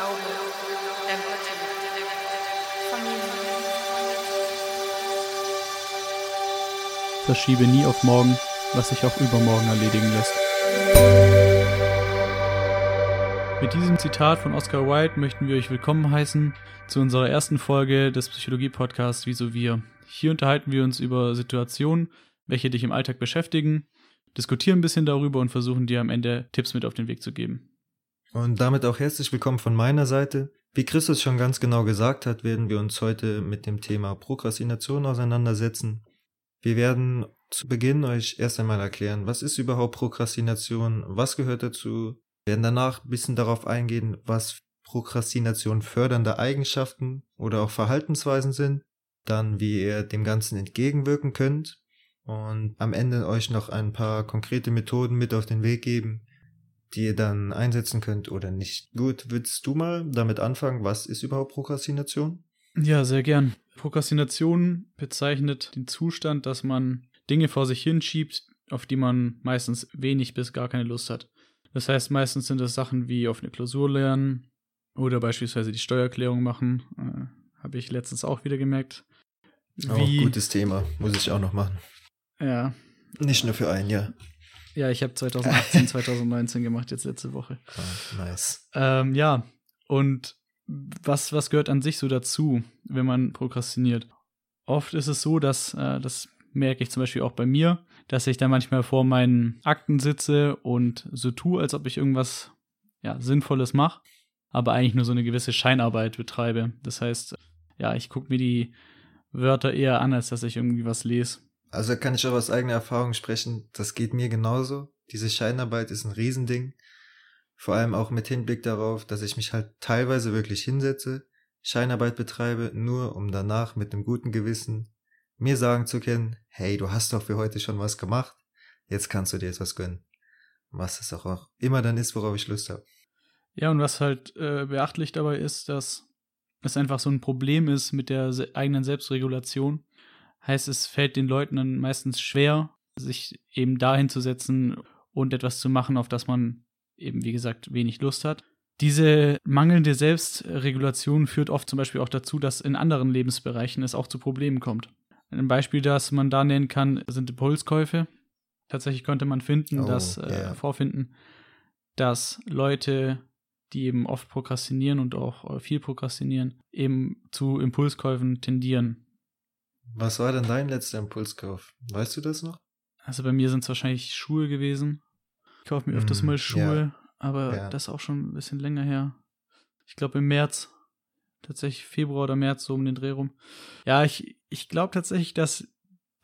Glaube, Empathie, Familie. Verschiebe nie auf morgen, was sich auch übermorgen erledigen lässt. Mit diesem Zitat von Oscar Wilde möchten wir euch willkommen heißen zu unserer ersten Folge des Psychologie-Podcasts Wieso wir. Hier unterhalten wir uns über Situationen, welche dich im Alltag beschäftigen, diskutieren ein bisschen darüber und versuchen dir am Ende Tipps mit auf den Weg zu geben. Und damit auch herzlich willkommen von meiner Seite. Wie Christus schon ganz genau gesagt hat, werden wir uns heute mit dem Thema Prokrastination auseinandersetzen. Wir werden zu Beginn euch erst einmal erklären, was ist überhaupt Prokrastination, was gehört dazu, wir werden danach ein bisschen darauf eingehen, was Prokrastination fördernde Eigenschaften oder auch Verhaltensweisen sind, dann wie ihr dem Ganzen entgegenwirken könnt und am Ende euch noch ein paar konkrete Methoden mit auf den Weg geben, die ihr dann einsetzen könnt oder nicht. Gut, willst du mal damit anfangen? Was ist überhaupt Prokrastination? Ja, sehr gern. Prokrastination bezeichnet den Zustand, dass man Dinge vor sich hinschiebt, auf die man meistens wenig bis gar keine Lust hat. Das heißt, meistens sind das Sachen wie auf eine Klausur lernen oder beispielsweise die Steuererklärung machen. Äh, Habe ich letztens auch wieder gemerkt. Wie, oh, gutes Thema. Muss ich auch noch machen. Ja. Nicht nur für ein Jahr. Ja, ich habe 2018, 2019 gemacht, jetzt letzte Woche. Oh, nice. Ähm, ja, und was, was gehört an sich so dazu, wenn man prokrastiniert? Oft ist es so, dass, äh, das merke ich zum Beispiel auch bei mir, dass ich da manchmal vor meinen Akten sitze und so tue, als ob ich irgendwas ja, Sinnvolles mache, aber eigentlich nur so eine gewisse Scheinarbeit betreibe. Das heißt, ja, ich gucke mir die Wörter eher an, als dass ich irgendwie was lese. Also kann ich auch aus eigener Erfahrung sprechen, das geht mir genauso. Diese Scheinarbeit ist ein Riesending. Vor allem auch mit Hinblick darauf, dass ich mich halt teilweise wirklich hinsetze, Scheinarbeit betreibe, nur um danach mit einem guten Gewissen mir sagen zu können, hey, du hast doch für heute schon was gemacht, jetzt kannst du dir etwas gönnen. Was es auch immer dann ist, worauf ich Lust habe. Ja, und was halt äh, beachtlich dabei ist, dass es einfach so ein Problem ist mit der eigenen Selbstregulation. Heißt, es fällt den Leuten dann meistens schwer, sich eben dahin zu setzen und etwas zu machen, auf das man eben, wie gesagt, wenig Lust hat. Diese mangelnde Selbstregulation führt oft zum Beispiel auch dazu, dass in anderen Lebensbereichen es auch zu Problemen kommt. Ein Beispiel, das man da nennen kann, sind Impulskäufe. Tatsächlich konnte man finden, Oh, dass, äh, vorfinden, dass Leute, die eben oft prokrastinieren und auch äh, viel prokrastinieren, eben zu Impulskäufen tendieren. Was war denn dein letzter Impulskauf? Weißt du das noch? Also bei mir sind es wahrscheinlich Schuhe gewesen. Ich kaufe mir öfters Mm, mal ja. Schuhe, aber Ja. das ist auch schon ein bisschen länger her. Ich glaube im März. Tatsächlich Februar oder März, so um den Dreh rum. Ja, ich, ich glaube tatsächlich, dass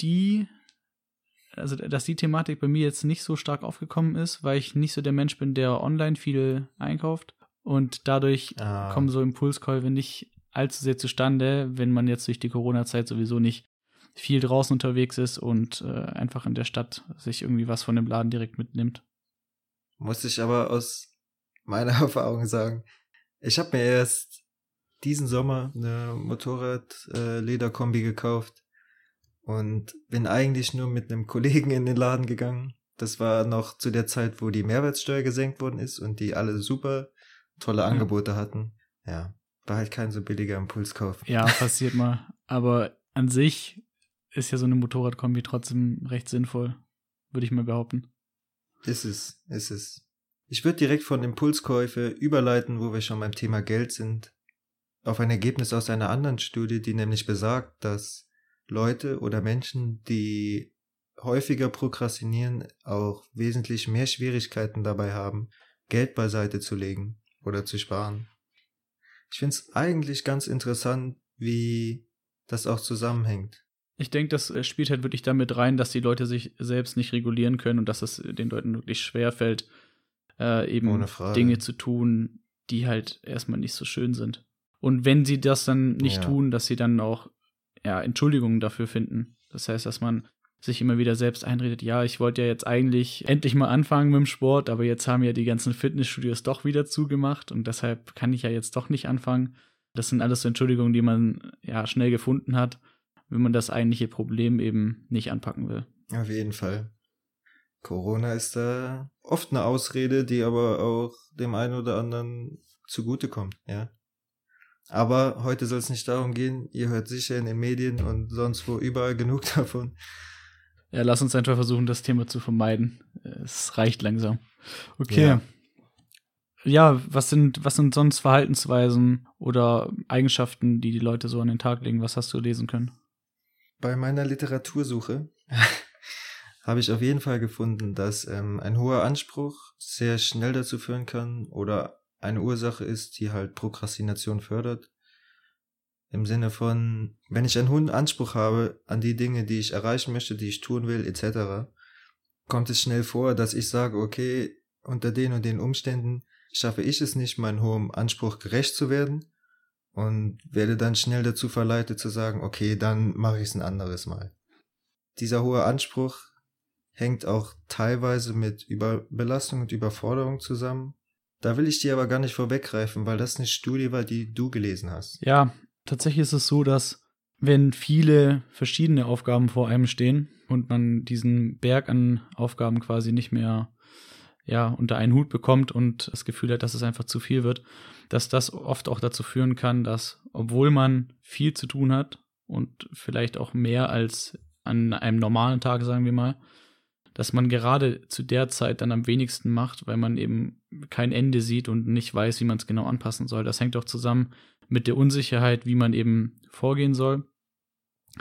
die, also dass die Thematik bei mir jetzt nicht so stark aufgekommen ist, weil ich nicht so der Mensch bin, der online viel einkauft. Und dadurch Ah. kommen so Impulskäufe nicht allzu sehr zustande, wenn man jetzt durch die Corona-Zeit sowieso nicht viel draußen unterwegs ist und äh, einfach in der Stadt sich irgendwie was von dem Laden direkt mitnimmt. Muss ich aber aus meiner Erfahrung sagen, ich habe mir erst diesen Sommer eine Motorrad-Lederkombi gekauft und bin eigentlich nur mit einem Kollegen in den Laden gegangen. Das war noch zu der Zeit, wo die Mehrwertsteuer gesenkt worden ist und die alle super tolle Ja. Angebote hatten. Ja, war halt kein so billiger Impulskauf. Ja, passiert mal. Aber an sich ist ja so eine Motorradkombi trotzdem recht sinnvoll, würde ich mal behaupten. Ist es, ist es. Ich würde direkt von Impulskäufe überleiten, wo wir schon beim Thema Geld sind, auf ein Ergebnis aus einer anderen Studie, die nämlich besagt, dass Leute oder Menschen, die häufiger prokrastinieren, auch wesentlich mehr Schwierigkeiten dabei haben, Geld beiseite zu legen oder zu sparen. Ich finde es eigentlich ganz interessant, wie das auch zusammenhängt. Ich denke, das äh, spielt halt wirklich damit rein, dass die Leute sich selbst nicht regulieren können und dass es den Leuten wirklich schwer fällt, äh, eben. Dinge zu tun, die halt erstmal nicht so schön sind. Und wenn sie das dann nicht Ja. tun, dass sie dann auch ja, Entschuldigungen dafür finden. Das heißt, dass man sich immer wieder selbst einredet, ja, ich wollte ja jetzt eigentlich endlich mal anfangen mit dem Sport, aber jetzt haben ja die ganzen Fitnessstudios doch wieder zugemacht und deshalb kann ich ja jetzt doch nicht anfangen. Das sind alles so Entschuldigungen, die man ja schnell gefunden hat, wenn man das eigentliche Problem eben nicht anpacken will. Auf jeden Fall. Corona ist da oft eine Ausrede, die aber auch dem einen oder anderen zugutekommt, ja. Aber heute soll es nicht darum gehen, ihr hört sicher in den Medien und sonst wo überall genug davon. Ja, lass uns einfach versuchen, das Thema zu vermeiden. Es reicht langsam. Okay. Ja. ja, was sind, was sind sonst Verhaltensweisen oder Eigenschaften, die die Leute so an den Tag legen? Was hast du lesen können? Bei meiner Literatursuche habe ich auf jeden Fall gefunden, dass ähm, ein hoher Anspruch sehr schnell dazu führen kann oder eine Ursache ist, die halt Prokrastination fördert. Im Sinne von, wenn ich einen hohen Anspruch habe an die Dinge, die ich erreichen möchte, die ich tun will, etc., kommt es schnell vor, dass ich sage, okay, unter den und den Umständen schaffe ich es nicht, meinem hohen Anspruch gerecht zu werden und werde dann schnell dazu verleitet zu sagen, okay, dann mache ich es ein anderes Mal. Dieser hohe Anspruch hängt auch teilweise mit Überbelastung und Überforderung zusammen. Da will ich dir aber gar nicht vorweggreifen, weil das eine Studie war, die du gelesen hast. Ja, tatsächlich ist es so, dass wenn viele verschiedene Aufgaben vor einem stehen und man diesen Berg an Aufgaben quasi nicht mehr ja, unter einen Hut bekommt und das Gefühl hat, dass es einfach zu viel wird, dass das oft auch dazu führen kann, dass, obwohl man viel zu tun hat und vielleicht auch mehr als an einem normalen Tag, sagen wir mal, dass man gerade zu der Zeit dann am wenigsten macht, weil man eben kein Ende sieht und nicht weiß, wie man es genau anpassen soll. Das hängt auch zusammen mit der Unsicherheit, wie man eben vorgehen soll.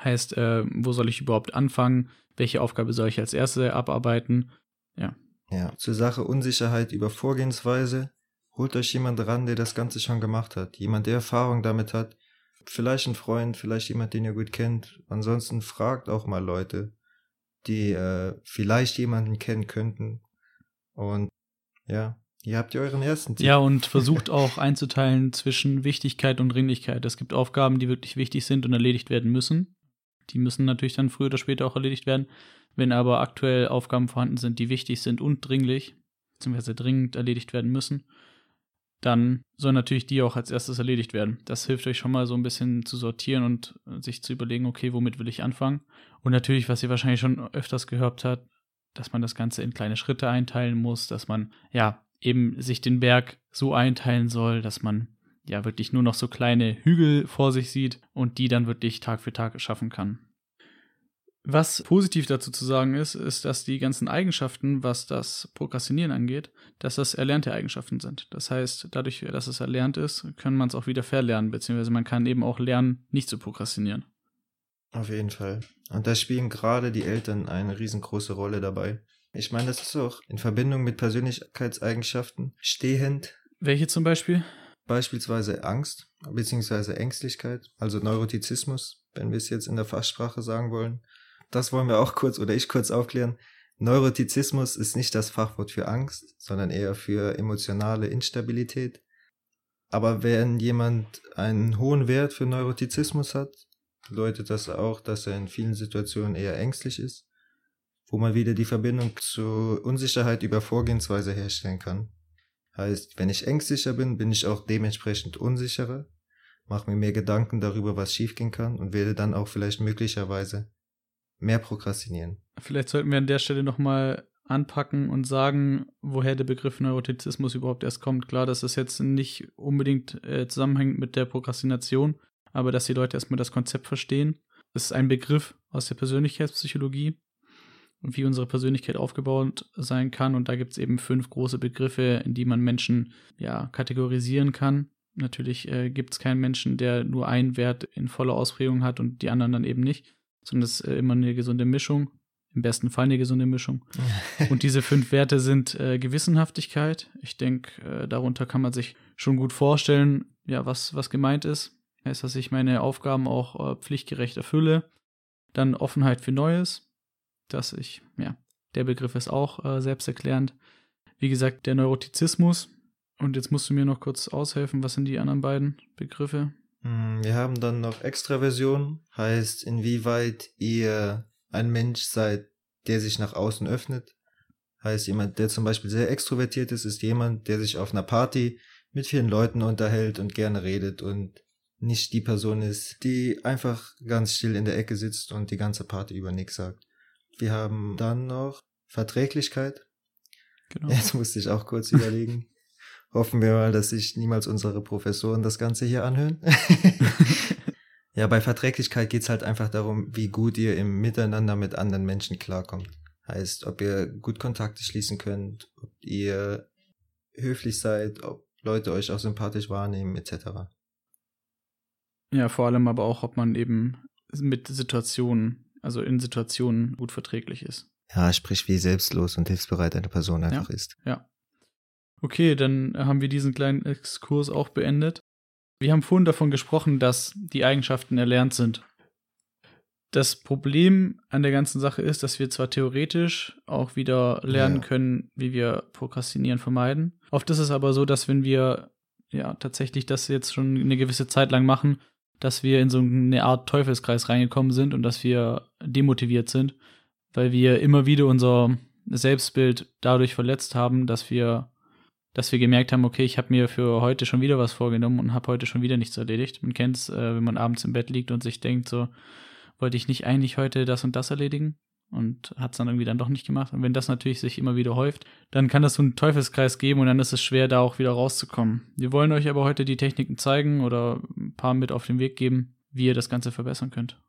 Heißt, äh, wo soll ich überhaupt anfangen? Welche Aufgabe soll ich als erste abarbeiten? Ja. Ja, zur Sache Unsicherheit über Vorgehensweise. Holt euch jemand ran, der das Ganze schon gemacht hat. Jemand, der Erfahrung damit hat. Vielleicht ein Freund, vielleicht jemand, den ihr gut kennt. Ansonsten fragt auch mal Leute die äh, vielleicht jemanden kennen könnten. Und ja, ihr habt ja euren ersten Tipp. Ja, und versucht auch einzuteilen zwischen Wichtigkeit und Dringlichkeit. Es gibt Aufgaben, die wirklich wichtig sind und erledigt werden müssen. Die müssen natürlich dann früher oder später auch erledigt werden. Wenn aber aktuell Aufgaben vorhanden sind, die wichtig sind und dringlich, beziehungsweise dringend erledigt werden müssen, dann sollen natürlich die auch als erstes erledigt werden. Das hilft euch schon mal so ein bisschen zu sortieren und sich zu überlegen, okay, womit will ich anfangen? Und natürlich, was ihr wahrscheinlich schon öfters gehört habt, dass man das Ganze in kleine Schritte einteilen muss, dass man ja eben sich den Berg so einteilen soll, dass man ja wirklich nur noch so kleine Hügel vor sich sieht und die dann wirklich Tag für Tag schaffen kann. Was positiv dazu zu sagen ist, ist, dass die ganzen Eigenschaften, was das Prokrastinieren angeht, dass das erlernte Eigenschaften sind. Das heißt, dadurch, dass es erlernt ist, kann man es auch wieder verlernen, beziehungsweise man kann eben auch lernen, nicht zu prokrastinieren. Auf jeden Fall. Und da spielen gerade die Eltern eine riesengroße Rolle dabei. Ich meine, das ist auch in Verbindung mit Persönlichkeitseigenschaften stehend. Welche zum Beispiel? Beispielsweise Angst beziehungsweise Ängstlichkeit, also Neurotizismus, wenn wir es jetzt in der Fachsprache sagen wollen das wollen wir auch kurz oder ich kurz aufklären. Neurotizismus ist nicht das Fachwort für Angst, sondern eher für emotionale Instabilität. Aber wenn jemand einen hohen Wert für Neurotizismus hat, bedeutet das auch, dass er in vielen Situationen eher ängstlich ist, wo man wieder die Verbindung zur Unsicherheit über Vorgehensweise herstellen kann. Heißt, wenn ich ängstlicher bin, bin ich auch dementsprechend unsicherer, mache mir mehr Gedanken darüber, was schiefgehen kann und werde dann auch vielleicht möglicherweise mehr prokrastinieren. Vielleicht sollten wir an der Stelle nochmal anpacken und sagen, woher der Begriff Neurotizismus überhaupt erst kommt. Klar, dass das jetzt nicht unbedingt äh, zusammenhängt mit der Prokrastination, aber dass die Leute erstmal das Konzept verstehen. Es ist ein Begriff aus der Persönlichkeitspsychologie und wie unsere Persönlichkeit aufgebaut sein kann. Und da gibt es eben fünf große Begriffe, in die man Menschen ja kategorisieren kann. Natürlich äh, gibt es keinen Menschen, der nur einen Wert in voller Ausprägung hat und die anderen dann eben nicht sondern es ist äh, immer eine gesunde Mischung. Im besten Fall eine gesunde Mischung. Und diese fünf Werte sind äh, Gewissenhaftigkeit. Ich denke, äh, darunter kann man sich schon gut vorstellen, ja, was, was gemeint ist. Heißt, dass ich meine Aufgaben auch äh, pflichtgerecht erfülle. Dann Offenheit für Neues, dass ich, ja, der Begriff ist auch äh, selbsterklärend. Wie gesagt, der Neurotizismus. Und jetzt musst du mir noch kurz aushelfen, was sind die anderen beiden Begriffe? Hm, wir haben dann noch Extraversion, heißt inwieweit ihr ein Mensch seid, der sich nach außen öffnet. Heißt jemand, der zum Beispiel sehr extrovertiert ist, ist jemand, der sich auf einer Party mit vielen Leuten unterhält und gerne redet und nicht die Person ist, die einfach ganz still in der Ecke sitzt und die ganze Party über nichts sagt. Wir haben dann noch Verträglichkeit. Genau. Jetzt musste ich auch kurz überlegen. Hoffen wir mal, dass sich niemals unsere Professoren das Ganze hier anhören. ja, bei Verträglichkeit geht's halt einfach darum, wie gut ihr im Miteinander mit anderen Menschen klarkommt. Heißt, ob ihr gut Kontakte schließen könnt, ob ihr höflich seid, ob Leute euch auch sympathisch wahrnehmen, etc. Ja, vor allem aber auch, ob man eben mit Situationen, also in Situationen gut verträglich ist. Ja, sprich, wie selbstlos und hilfsbereit eine Person einfach ja, ist. Ja. Okay, dann haben wir diesen kleinen Exkurs auch beendet. Wir haben vorhin davon gesprochen, dass die Eigenschaften erlernt sind. Das Problem an der ganzen Sache ist, dass wir zwar theoretisch auch wieder lernen ja. können, wie wir Prokrastinieren vermeiden. Oft ist es aber so, dass wenn wir ja tatsächlich das jetzt schon eine gewisse Zeit lang machen, dass wir in so eine Art Teufelskreis reingekommen sind und dass wir demotiviert sind, weil wir immer wieder unser Selbstbild dadurch verletzt haben, dass wir dass wir gemerkt haben, okay, ich habe mir für heute schon wieder was vorgenommen und habe heute schon wieder nichts erledigt. Man kennt es, äh, wenn man abends im Bett liegt und sich denkt, so, wollte ich nicht eigentlich heute das und das erledigen? Und hat es dann irgendwie dann doch nicht gemacht. Und wenn das natürlich sich immer wieder häuft, dann kann das so einen Teufelskreis geben und dann ist es schwer, da auch wieder rauszukommen. Wir wollen euch aber heute die Techniken zeigen oder ein paar mit auf den Weg geben, wie ihr das Ganze verbessern könnt.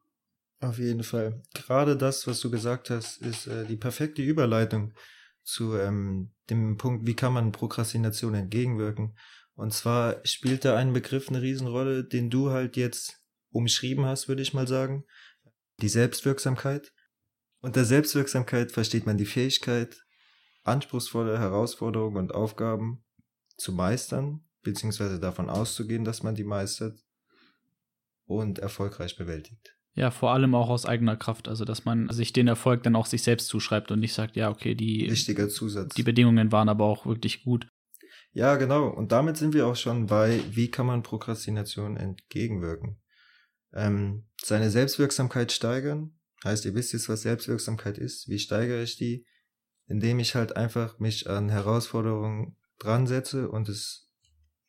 Auf jeden Fall. Gerade das, was du gesagt hast, ist äh, die perfekte Überleitung zu ähm, dem Punkt, wie kann man Prokrastination entgegenwirken. Und zwar spielt da ein Begriff eine Riesenrolle, den du halt jetzt umschrieben hast, würde ich mal sagen. Die Selbstwirksamkeit. Unter Selbstwirksamkeit versteht man die Fähigkeit, anspruchsvolle Herausforderungen und Aufgaben zu meistern, beziehungsweise davon auszugehen, dass man die meistert und erfolgreich bewältigt. Ja, vor allem auch aus eigener Kraft, also dass man sich den Erfolg dann auch sich selbst zuschreibt und nicht sagt, ja, okay, die wichtiger Zusatz. Die Bedingungen waren aber auch wirklich gut. Ja, genau. Und damit sind wir auch schon bei, wie kann man Prokrastination entgegenwirken? Ähm, seine Selbstwirksamkeit steigern. Heißt, ihr wisst jetzt, was Selbstwirksamkeit ist. Wie steigere ich die? Indem ich halt einfach mich an Herausforderungen dran setze und es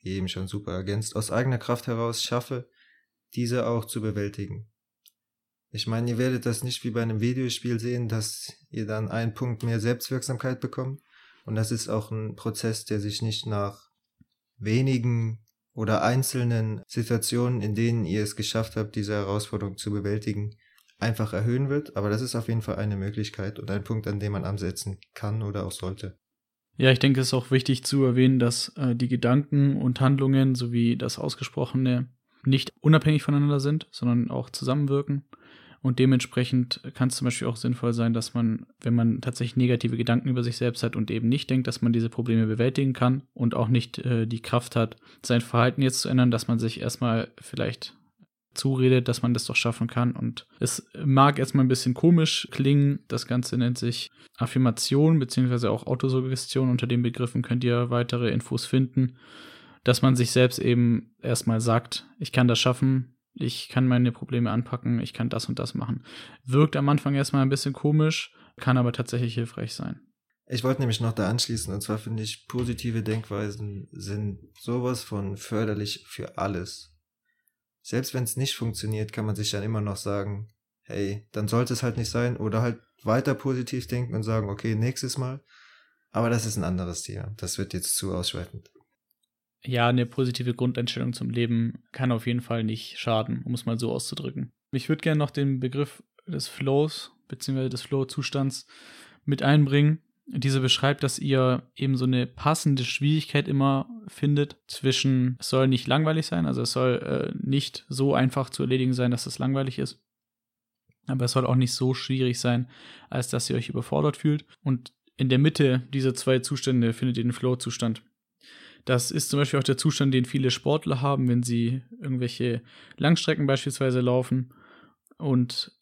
eben schon super ergänzt, aus eigener Kraft heraus schaffe, diese auch zu bewältigen. Ich meine, ihr werdet das nicht wie bei einem Videospiel sehen, dass ihr dann einen Punkt mehr Selbstwirksamkeit bekommt. Und das ist auch ein Prozess, der sich nicht nach wenigen oder einzelnen Situationen, in denen ihr es geschafft habt, diese Herausforderung zu bewältigen, einfach erhöhen wird. Aber das ist auf jeden Fall eine Möglichkeit und ein Punkt, an dem man ansetzen kann oder auch sollte. Ja, ich denke, es ist auch wichtig zu erwähnen, dass äh, die Gedanken und Handlungen sowie das Ausgesprochene nicht unabhängig voneinander sind, sondern auch zusammenwirken. Und dementsprechend kann es zum Beispiel auch sinnvoll sein, dass man, wenn man tatsächlich negative Gedanken über sich selbst hat und eben nicht denkt, dass man diese Probleme bewältigen kann und auch nicht äh, die Kraft hat, sein Verhalten jetzt zu ändern, dass man sich erstmal vielleicht zuredet, dass man das doch schaffen kann. Und es mag erstmal ein bisschen komisch klingen. Das Ganze nennt sich Affirmation beziehungsweise auch Autosuggestion. Unter den Begriffen könnt ihr weitere Infos finden, dass man sich selbst eben erstmal sagt, ich kann das schaffen, ich kann meine Probleme anpacken, ich kann das und das machen. Wirkt am Anfang erstmal ein bisschen komisch, kann aber tatsächlich hilfreich sein. Ich wollte nämlich noch da anschließen, und zwar finde ich, positive Denkweisen sind sowas von förderlich für alles. Selbst wenn es nicht funktioniert, kann man sich dann immer noch sagen, hey, dann sollte es halt nicht sein, oder halt weiter positiv denken und sagen, okay, nächstes Mal. Aber das ist ein anderes Thema. Das wird jetzt zu ausschweifend ja, eine positive Grundeinstellung zum Leben kann auf jeden Fall nicht schaden, um es mal so auszudrücken. Ich würde gerne noch den Begriff des Flows bzw. des Flow-Zustands mit einbringen. Diese beschreibt, dass ihr eben so eine passende Schwierigkeit immer findet zwischen, es soll nicht langweilig sein, also es soll äh, nicht so einfach zu erledigen sein, dass es langweilig ist. Aber es soll auch nicht so schwierig sein, als dass ihr euch überfordert fühlt. Und in der Mitte dieser zwei Zustände findet ihr den Flow-Zustand. Das ist zum Beispiel auch der Zustand, den viele Sportler haben, wenn sie irgendwelche Langstrecken beispielsweise laufen und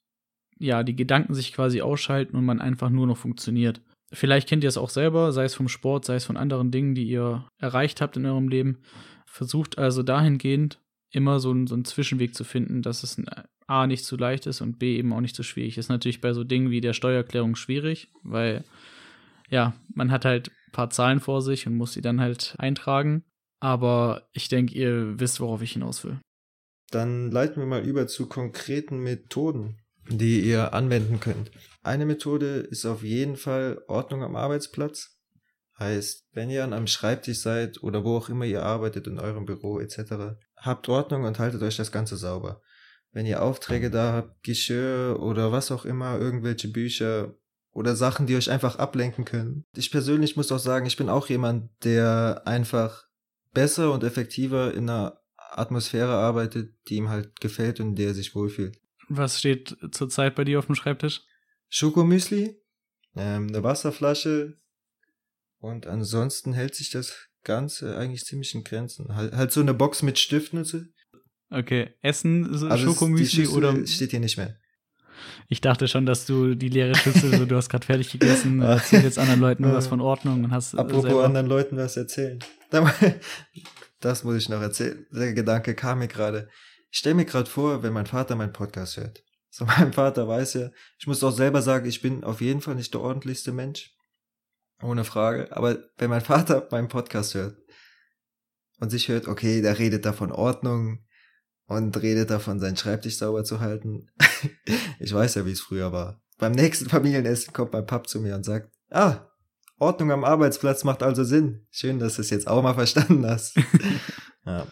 ja, die Gedanken sich quasi ausschalten und man einfach nur noch funktioniert. Vielleicht kennt ihr es auch selber, sei es vom Sport, sei es von anderen Dingen, die ihr erreicht habt in eurem Leben. Versucht also dahingehend immer so, einen, so einen Zwischenweg zu finden, dass es A nicht zu leicht ist und B eben auch nicht zu schwierig. Ist natürlich bei so Dingen wie der Steuererklärung schwierig, weil ja, man hat halt ein paar Zahlen vor sich und muss sie dann halt eintragen. Aber ich denke, ihr wisst, worauf ich hinaus will. Dann leiten wir mal über zu konkreten Methoden, die ihr anwenden könnt. Eine Methode ist auf jeden Fall Ordnung am Arbeitsplatz. Heißt, wenn ihr an einem Schreibtisch seid oder wo auch immer ihr arbeitet, in eurem Büro etc., habt Ordnung und haltet euch das Ganze sauber. Wenn ihr Aufträge da habt, Geschirr oder was auch immer, irgendwelche Bücher oder Sachen, die euch einfach ablenken können. Ich persönlich muss auch sagen, ich bin auch jemand, der einfach besser und effektiver in einer Atmosphäre arbeitet, die ihm halt gefällt und der sich wohlfühlt. Was steht zurzeit bei dir auf dem Schreibtisch? Schokomüsli, ähm, eine Wasserflasche und ansonsten hält sich das Ganze eigentlich ziemlich in Grenzen. Halt, halt so eine Box mit Stiftnüsse. Okay, Essen, so Also Schokomüsli oder steht hier nicht mehr. ich dachte schon, dass du die leere Schüssel, so, du hast gerade fertig gegessen, Ah. erzähl jetzt anderen Leuten was von Ordnung und hast äh, Apropos anderen Leuten was erzählen. Das muss ich noch erzählen. Der Gedanke kam mir gerade. Ich stelle mir gerade vor, wenn mein Vater meinen Podcast hört. So, mein Vater weiß ja, ich muss auch selber sagen, ich bin auf jeden Fall nicht der ordentlichste Mensch. Ohne Frage. Aber wenn mein Vater meinen Podcast hört und sich hört, okay, der redet da von Ordnung und redet davon, seinen Schreibtisch sauber zu halten. ich weiß ja, wie es früher war. Beim nächsten Familienessen kommt mein Pap zu mir und sagt, ah, Ordnung am Arbeitsplatz macht also Sinn. Schön, dass du es jetzt auch mal verstanden hast. ja.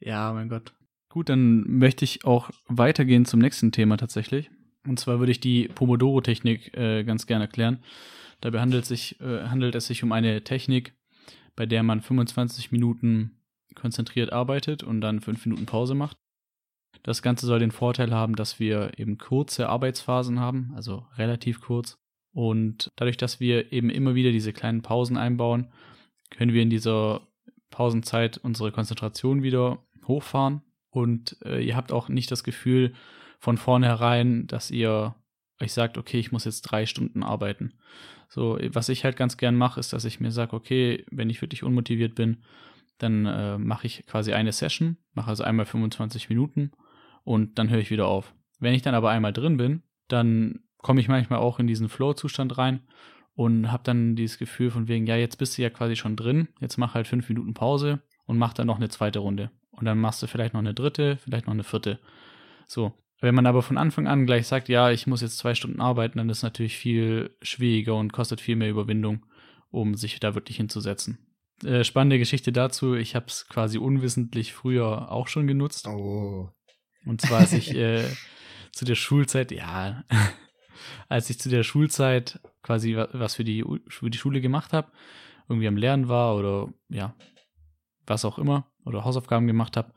Ja, mein Gott. Gut, dann möchte ich auch weitergehen zum nächsten Thema tatsächlich. Und zwar würde ich die Pomodoro-Technik äh, ganz gerne erklären. Dabei handelt, sich, äh, handelt es sich um eine Technik, bei der man 25 Minuten konzentriert arbeitet und dann 5 Minuten Pause macht. Das Ganze soll den Vorteil haben, dass wir eben kurze Arbeitsphasen haben, also relativ kurz. Und dadurch, dass wir eben immer wieder diese kleinen Pausen einbauen, können wir in dieser Pausenzeit unsere Konzentration wieder hochfahren und äh, ihr habt auch nicht das Gefühl von vornherein, dass ihr euch sagt, okay, ich muss jetzt drei Stunden arbeiten. So, was ich halt ganz gern mache, ist, dass ich mir sage, okay, wenn ich wirklich unmotiviert bin, dann äh, mache ich quasi eine Session, mache also einmal 25 Minuten und dann höre ich wieder auf. Wenn ich dann aber einmal drin bin, dann komme ich manchmal auch in diesen Flow-Zustand rein und habe dann dieses Gefühl von wegen, ja, jetzt bist du ja quasi schon drin, jetzt mach halt fünf Minuten Pause und mach dann noch eine zweite Runde. Und dann machst du vielleicht noch eine dritte, vielleicht noch eine vierte. So. Wenn man aber von Anfang an gleich sagt, ja, ich muss jetzt zwei Stunden arbeiten, dann ist es natürlich viel schwieriger und kostet viel mehr Überwindung, um sich da wirklich hinzusetzen. Äh, spannende Geschichte dazu, ich habe es quasi unwissentlich früher auch schon genutzt. Oh. Und zwar, als ich äh, zu der Schulzeit, ja, als ich zu der Schulzeit quasi wa- was für die, für die Schule gemacht habe, irgendwie am Lernen war oder ja, was auch immer, oder Hausaufgaben gemacht habe,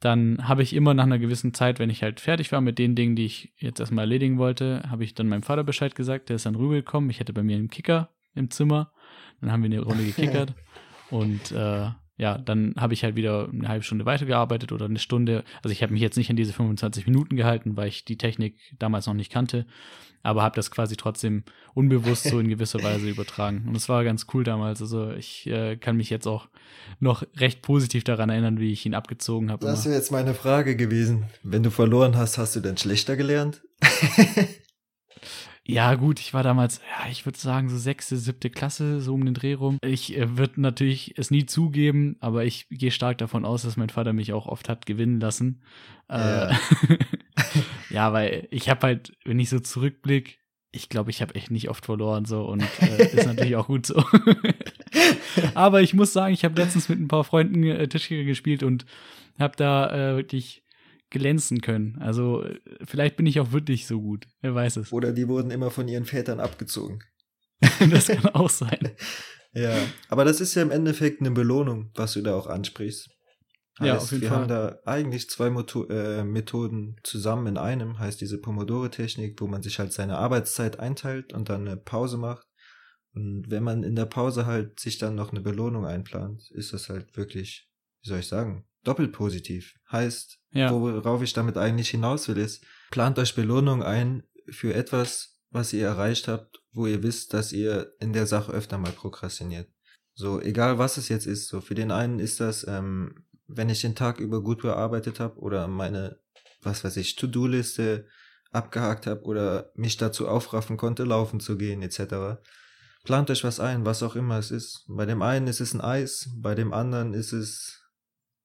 dann habe ich immer nach einer gewissen Zeit, wenn ich halt fertig war mit den Dingen, die ich jetzt erstmal erledigen wollte, habe ich dann meinem Vater Bescheid gesagt, der ist dann rübergekommen. Ich hatte bei mir einen Kicker im Zimmer, dann haben wir eine Runde gekickert und äh, ja, dann habe ich halt wieder eine halbe Stunde weitergearbeitet oder eine Stunde. Also ich habe mich jetzt nicht an diese 25 Minuten gehalten, weil ich die Technik damals noch nicht kannte, aber habe das quasi trotzdem unbewusst so in gewisser Weise übertragen. Und es war ganz cool damals. Also ich äh, kann mich jetzt auch noch recht positiv daran erinnern, wie ich ihn abgezogen habe. Das wäre jetzt meine Frage gewesen. Wenn du verloren hast, hast du denn schlechter gelernt? Ja, gut, ich war damals, ja, ich würde sagen, so sechste, siebte Klasse, so um den Dreh rum. Ich äh, würde natürlich es nie zugeben, aber ich gehe stark davon aus, dass mein Vater mich auch oft hat gewinnen lassen. Ja. Äh, ja, weil ich habe halt, wenn ich so zurückblick, ich glaube, ich habe echt nicht oft verloren so und äh, ist natürlich auch gut so. aber ich muss sagen, ich habe letztens mit ein paar Freunden äh, Tischkicker gespielt und habe da äh, wirklich glänzen können. Also vielleicht bin ich auch wirklich so gut. Wer weiß es. Oder die wurden immer von ihren Vätern abgezogen. das kann auch sein. Ja, aber das ist ja im Endeffekt eine Belohnung, was du da auch ansprichst. Ja, Heißt, auf jeden wir Fall. haben da eigentlich zwei Moto äh, Methoden zusammen in einem, heißt diese Pomodoro-Technik, wo man sich halt seine Arbeitszeit einteilt und dann eine Pause macht. Und wenn man in der Pause halt sich dann noch eine Belohnung einplant, ist das halt wirklich, wie soll ich sagen, doppelt positiv. Heißt, Ja. worauf ich damit eigentlich hinaus will, ist, plant euch Belohnung ein für etwas, was ihr erreicht habt, wo ihr wisst, dass ihr in der Sache öfter mal prokrastiniert. So, egal was es jetzt ist, so für den einen ist das, ähm, wenn ich den Tag über gut bearbeitet habe oder meine, was weiß ich, To-Do-Liste abgehakt habe oder mich dazu aufraffen konnte, laufen zu gehen, etc. Plant euch was ein, was auch immer es ist. Bei dem einen ist es ein Eis, bei dem anderen ist es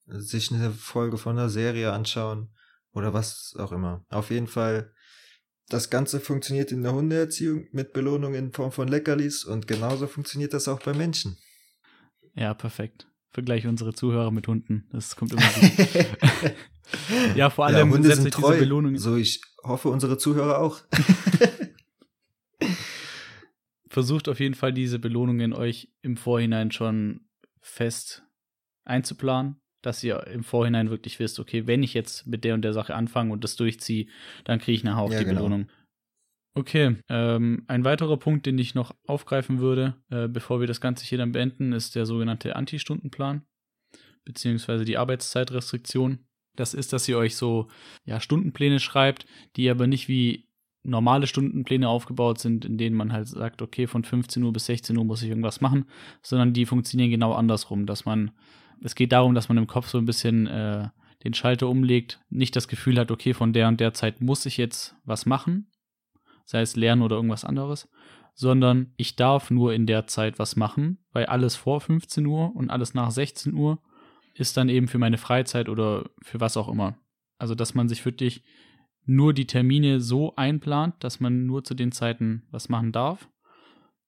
sich eine Folge von einer Serie anschauen oder was auch immer. Auf jeden Fall Das Ganze funktioniert in der Hundeerziehung mit Belohnung in Form von Leckerlis und genauso funktioniert das auch bei Menschen. Ja, perfekt. Vergleiche unsere Zuhörer mit Hunden. Das kommt immer gut. ja, vor allem ja, Hunde sind treu. Belohnung. So, ich hoffe, unsere Zuhörer auch. Versucht auf jeden Fall diese Belohnungen euch im Vorhinein schon fest einzuplanen, dass ihr im Vorhinein wirklich wisst, okay, wenn ich jetzt mit der und der Sache anfange und das durchziehe, dann kriege ich nachher auch Ja, die genau. Belohnung. Okay, ähm, ein weiterer Punkt, den ich noch aufgreifen würde, äh, bevor wir das Ganze hier dann beenden, ist der sogenannte Anti-Stundenplan, beziehungsweise die Arbeitszeitrestriktion. Das ist, dass ihr euch so ja, Stundenpläne schreibt, die aber nicht wie normale Stundenpläne aufgebaut sind, in denen man halt sagt, okay, von 15 Uhr bis 16 Uhr muss ich irgendwas machen, sondern die funktionieren genau andersrum, dass man, es geht darum, dass man im Kopf so ein bisschen äh, den Schalter umlegt, nicht das Gefühl hat, okay, von der und der Zeit muss ich jetzt was machen, sei es lernen oder irgendwas anderes, sondern ich darf nur in der Zeit was machen, weil alles vor 15 Uhr und alles nach 16 Uhr ist dann eben für meine Freizeit oder für was auch immer. Also, dass man sich wirklich nur die Termine so einplant, dass man nur zu den Zeiten was machen darf.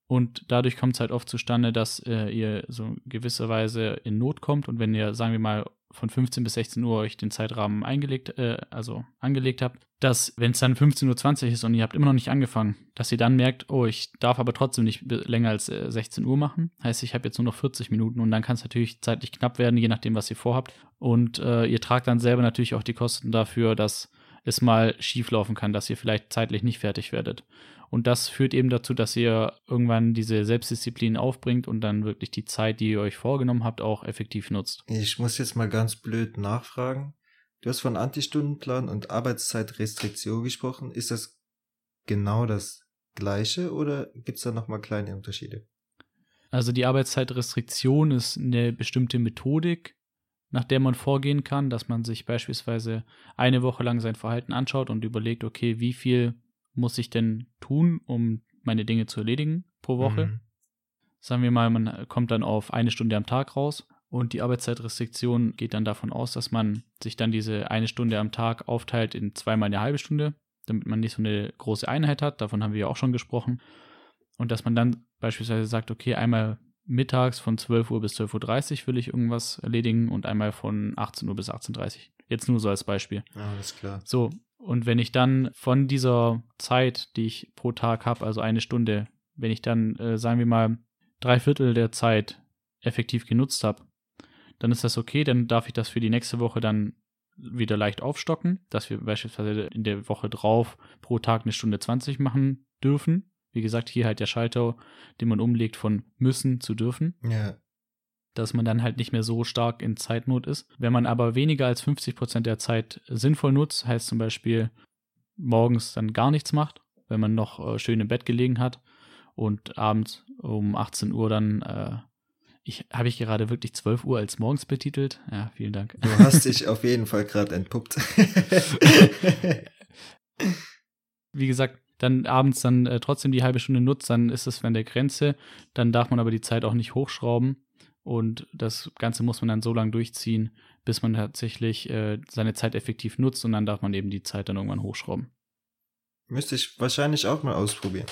Und dadurch kommt es halt oft zustande, dass äh, ihr so gewisserweise in Not kommt. Und wenn ihr, sagen wir mal, von 15 bis 16 Uhr euch den Zeitrahmen eingelegt, äh, also angelegt habt, dass, wenn es dann 15.20 Uhr ist und ihr habt immer noch nicht angefangen, dass ihr dann merkt, oh, ich darf aber trotzdem nicht länger als äh, 16 Uhr machen. Heißt, ich habe jetzt nur noch 40 Minuten und dann kann es natürlich zeitlich knapp werden, je nachdem, was ihr vorhabt. Und äh, ihr tragt dann selber natürlich auch die Kosten dafür, dass es mal schief laufen kann, dass ihr vielleicht zeitlich nicht fertig werdet. Und das führt eben dazu, dass ihr irgendwann diese Selbstdisziplin aufbringt und dann wirklich die Zeit, die ihr euch vorgenommen habt, auch effektiv nutzt. Ich muss jetzt mal ganz blöd nachfragen. Du hast von Antistundenplan und Arbeitszeitrestriktion gesprochen. Ist das genau das gleiche oder gibt es da nochmal kleine Unterschiede? Also die Arbeitszeitrestriktion ist eine bestimmte Methodik, nach der man vorgehen kann, dass man sich beispielsweise eine Woche lang sein Verhalten anschaut und überlegt, okay, wie viel muss ich denn tun, um meine Dinge zu erledigen pro Woche? Mhm. Sagen wir mal, man kommt dann auf eine Stunde am Tag raus und die Arbeitszeitrestriktion geht dann davon aus, dass man sich dann diese eine Stunde am Tag aufteilt in zweimal eine halbe Stunde, damit man nicht so eine große Einheit hat. Davon haben wir ja auch schon gesprochen. Und dass man dann beispielsweise sagt, okay, einmal mittags von 12 Uhr bis 12.30 Uhr will ich irgendwas erledigen und einmal von 18 Uhr bis 18.30 Uhr. Jetzt nur so als Beispiel. Ah, alles klar. So, und wenn ich dann von dieser Zeit, die ich pro Tag habe, also eine Stunde, wenn ich dann, äh, sagen wir mal, drei Viertel der Zeit effektiv genutzt habe, dann ist das okay, dann darf ich das für die nächste Woche dann wieder leicht aufstocken, dass wir beispielsweise in der Woche drauf pro Tag eine Stunde 20 machen dürfen. Wie gesagt, hier halt der Schalter, den man umlegt von müssen zu dürfen Ja. Dass man dann halt nicht mehr so stark in Zeitnot ist. Wenn man aber weniger als 50 Prozent der Zeit sinnvoll nutzt, heißt zum Beispiel morgens dann gar nichts macht, wenn man noch äh, schön im Bett gelegen hat und abends um 18 Uhr dann, äh, ich habe ich gerade wirklich 12 Uhr als morgens betitelt? Ja, vielen Dank. Du hast dich auf jeden Fall gerade entpuppt. Wie gesagt, dann abends dann äh, trotzdem die halbe Stunde nutzt, dann ist es an der Grenze. Dann darf man aber die Zeit auch nicht hochschrauben. Und das Ganze muss man dann so lange durchziehen, bis man tatsächlich äh, seine Zeit effektiv nutzt und dann darf man eben die Zeit dann irgendwann hochschrauben. Müsste ich wahrscheinlich auch mal ausprobieren.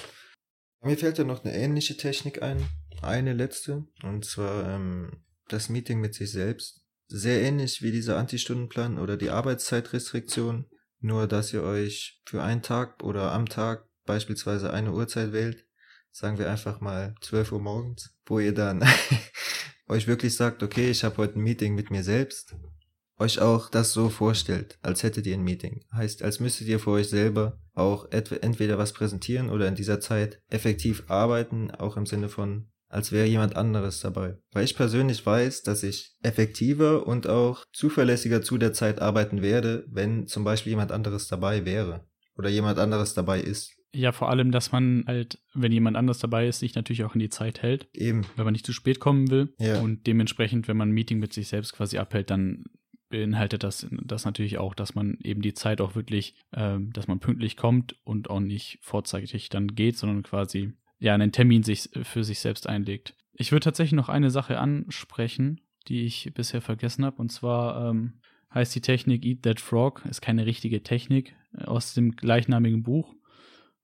Mir fällt ja noch eine ähnliche Technik ein. Eine letzte. Und zwar ähm, das Meeting mit sich selbst. Sehr ähnlich wie dieser Anti-Stundenplan oder die Arbeitszeitrestriktion. Nur, dass ihr euch für einen Tag oder am Tag beispielsweise eine Uhrzeit wählt. Sagen wir einfach mal 12 Uhr morgens, wo ihr dann euch wirklich sagt, okay, ich habe heute ein Meeting mit mir selbst. Euch auch das so vorstellt, als hättet ihr ein Meeting. Heißt, als müsstet ihr für euch selber auch entweder was präsentieren oder in dieser Zeit effektiv arbeiten, auch im Sinne von, als wäre jemand anderes dabei. Weil ich persönlich weiß, dass ich effektiver und auch zuverlässiger zu der Zeit arbeiten werde, wenn zum Beispiel jemand anderes dabei wäre oder jemand anderes dabei ist. Ja, vor allem, dass man halt, wenn jemand anders dabei ist, sich natürlich auch in die Zeit hält, Eben. wenn man nicht zu spät kommen will. Ja. Und dementsprechend, wenn man ein Meeting mit sich selbst quasi abhält, dann beinhaltet das, das natürlich auch, dass man eben die Zeit auch wirklich, ähm, dass man pünktlich kommt und auch nicht vorzeitig dann geht, sondern quasi ja einen Termin sich für sich selbst einlegt. Ich würde tatsächlich noch eine Sache ansprechen, die ich bisher vergessen habe, und zwar ähm, heißt die Technik Eat That Frog, ist keine richtige Technik äh, aus dem gleichnamigen Buch.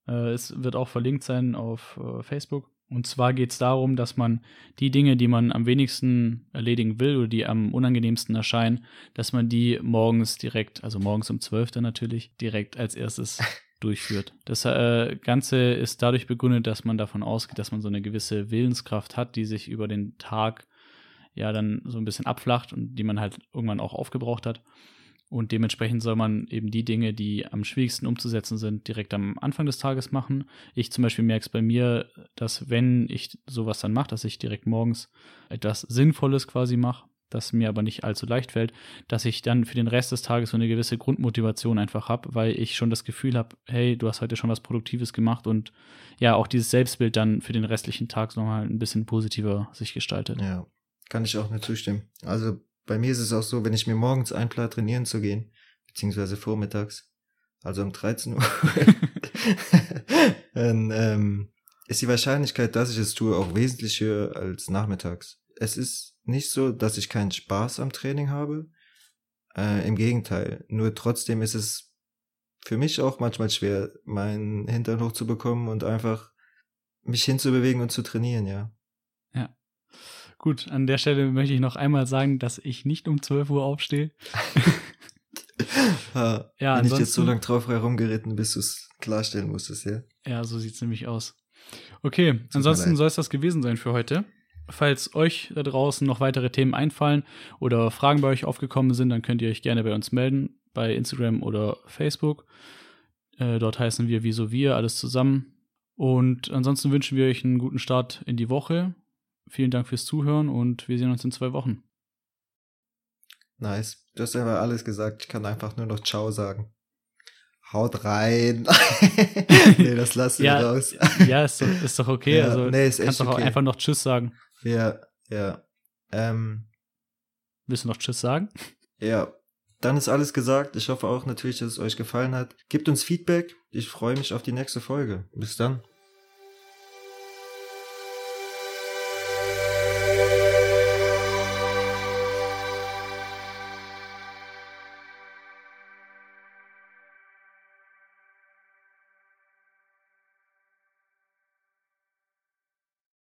Äh, es wird auch verlinkt sein auf äh, Facebook. Und zwar geht es darum, dass man die Dinge, die man am wenigsten erledigen will oder die am unangenehmsten erscheinen, dass man die morgens direkt, also morgens um 12 dann natürlich, direkt als erstes durchführt. Das äh, Ganze ist dadurch begründet, dass man davon ausgeht, dass man so eine gewisse Willenskraft hat, die sich über den Tag ja dann so ein bisschen abflacht und die man halt irgendwann auch aufgebraucht hat. Und dementsprechend soll man eben die Dinge, die am schwierigsten umzusetzen sind, direkt am Anfang des Tages machen. Ich zum Beispiel merke es bei mir, dass wenn ich sowas dann mache, dass ich direkt morgens etwas Sinnvolles quasi mache, das mir aber nicht allzu leicht fällt, dass ich dann für den Rest des Tages so eine gewisse Grundmotivation einfach habe, weil ich schon das Gefühl habe, hey, du hast heute schon was Produktives gemacht und ja, auch dieses Selbstbild dann für den restlichen Tag nochmal ein bisschen positiver sich gestaltet. Ja, kann ich auch nur zustimmen. Also bei mir ist es auch so, wenn ich mir morgens einplane, trainieren zu gehen, beziehungsweise vormittags, also um 13 Uhr, dann ähm, ist die Wahrscheinlichkeit, dass ich es tue, auch wesentlich höher als nachmittags. Es ist nicht so, dass ich keinen Spaß am Training habe. Äh, Im Gegenteil. Nur trotzdem ist es für mich auch manchmal schwer, meinen Hintern hochzubekommen und einfach mich hinzubewegen und zu trainieren, ja. Ja. Gut, an der Stelle möchte ich noch einmal sagen, dass ich nicht um 12 Uhr aufstehe. ha, ja, Bin ich jetzt so lange drauf herumgeritten, bis du es klarstellen musstest, ja? Ja, so sieht es nämlich aus. Okay, Tut ansonsten soll es das gewesen sein für heute. Falls euch da draußen noch weitere Themen einfallen oder Fragen bei euch aufgekommen sind, dann könnt ihr euch gerne bei uns melden, bei Instagram oder Facebook. Äh, dort heißen wir Wieso Wir, alles zusammen. Und ansonsten wünschen wir euch einen guten Start in die Woche. Vielen Dank fürs Zuhören und wir sehen uns in zwei Wochen. Nice. Du hast einfach alles gesagt. Ich kann einfach nur noch Ciao sagen. Haut rein. nee, das lassen wir ja, raus. ja, ist doch, ist doch okay. Ja, also nee, ist kannst doch okay. einfach noch Tschüss sagen. Ja, ja. Ähm, Willst du noch Tschüss sagen? Ja, dann ist alles gesagt. Ich hoffe auch natürlich, dass es euch gefallen hat. Gebt uns Feedback. Ich freue mich auf die nächste Folge. Bis dann.